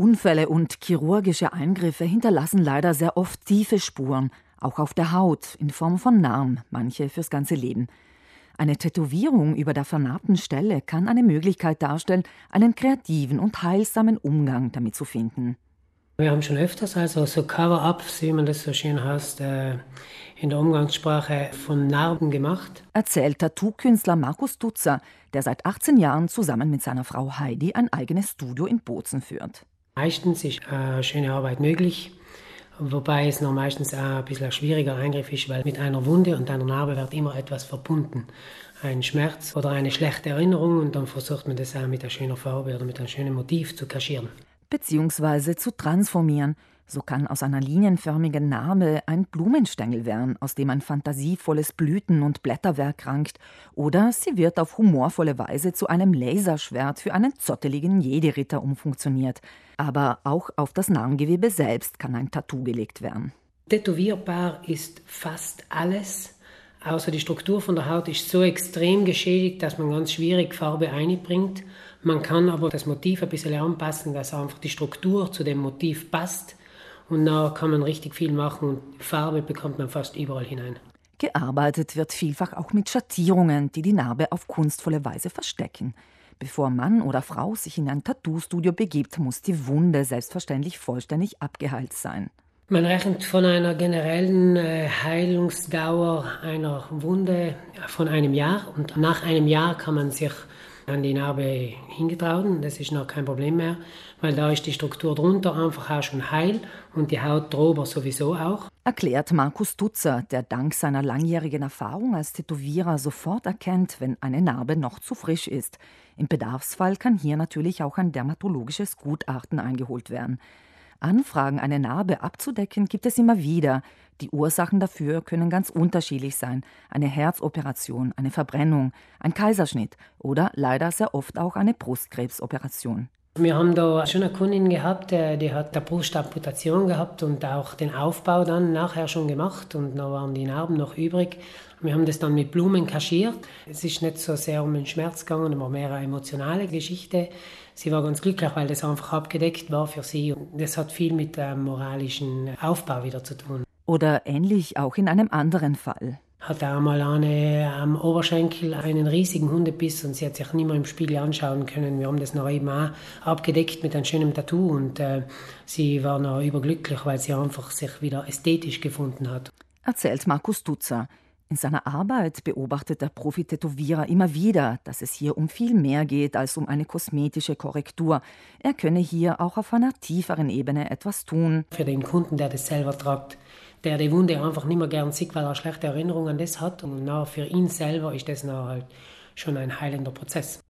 Unfälle und chirurgische Eingriffe hinterlassen leider sehr oft tiefe Spuren, auch auf der Haut, in Form von Narben, manche fürs ganze Leben. Eine Tätowierung über der vernarbten Stelle kann eine Möglichkeit darstellen, einen kreativen und heilsamen Umgang damit zu finden. Wir haben schon öfters also so Cover-Ups, wie man das so schön heißt, äh, in der Umgangssprache von Narben gemacht. Erzählt Tattoo-Künstler Markus Dutzer, der seit 18 Jahren zusammen mit seiner Frau Heidi ein eigenes Studio in Bozen führt. Meistens ist eine schöne Arbeit möglich, wobei es noch meistens ein bisschen ein schwieriger Eingriff ist, weil mit einer Wunde und einer Narbe wird immer etwas verbunden. Ein Schmerz oder eine schlechte Erinnerung und dann versucht man das auch mit einer schönen Farbe oder mit einem schönen Motiv zu kaschieren bzw. zu transformieren. So kann aus einer linienförmigen Narbe ein Blumenstängel werden, aus dem ein fantasievolles Blüten- und Blätterwerk rankt, oder sie wird auf humorvolle Weise zu einem Laserschwert für einen zotteligen Jedi-Ritter umfunktioniert. Aber auch auf das Narrengewebe selbst kann ein Tattoo gelegt werden. Tätowierbar ist fast alles, außer die Struktur von der Haut ist so extrem geschädigt, dass man ganz schwierig Farbe einbringt. Man kann aber das Motiv ein bisschen anpassen, dass einfach die Struktur zu dem Motiv passt. Und da kann man richtig viel machen und Farbe bekommt man fast überall hinein. Gearbeitet wird vielfach auch mit Schattierungen, die die Narbe auf kunstvolle Weise verstecken. Bevor Mann oder Frau sich in ein Tattoo-Studio begibt, muss die Wunde selbstverständlich vollständig abgeheilt sein. Man rechnet von einer generellen äh, Heilungsdauer einer Wunde von einem Jahr und nach einem Jahr kann man sich an die Narbe hingetraut. Das ist noch kein Problem mehr, weil da ist die Struktur drunter einfach auch schon heil und die Haut drüber sowieso auch. Erklärt Markus Dutzer, der dank seiner langjährigen Erfahrung als Tätowierer sofort erkennt, wenn eine Narbe noch zu frisch ist. Im Bedarfsfall kann hier natürlich auch ein dermatologisches Gutachten eingeholt werden. Anfragen, eine Narbe abzudecken, gibt es immer wieder. Die Ursachen dafür können ganz unterschiedlich sein. Eine Herzoperation, eine Verbrennung, ein Kaiserschnitt oder leider sehr oft auch eine Brustkrebsoperation. Wir haben da schon eine Kundin gehabt, äh, die hat eine Brustamputation gehabt und auch den Aufbau dann nachher schon gemacht und da waren die Narben noch übrig. Wir haben das dann mit Blumen kaschiert. Es ist nicht so sehr um den Schmerz gegangen, aber mehr eine emotionale Geschichte. Sie war ganz glücklich, weil das einfach abgedeckt war für sie. Und das hat viel mit dem moralischen Aufbau wieder zu tun. Oder ähnlich auch in einem anderen Fall hatte einmal eine am Oberschenkel einen riesigen Hundebiss und sie hat sich nicht mehr im Spiegel anschauen können. Wir haben das noch eben auch abgedeckt mit einem schönen Tattoo und äh, sie war noch überglücklich, weil sie einfach sich wieder ästhetisch gefunden hat. Erzählt Markus Dutzer. In seiner Arbeit beobachtet der Profi-Tätowierer immer wieder, dass es hier um viel mehr geht als um eine kosmetische Korrektur. Er könne hier auch auf einer tieferen Ebene etwas tun. Für den Kunden, der das selber tragt, der die Wunde einfach nicht mehr gern sieht, weil er schlechte Erinnerungen an das hat. Und für ihn selber ist das halt schon ein heilender Prozess.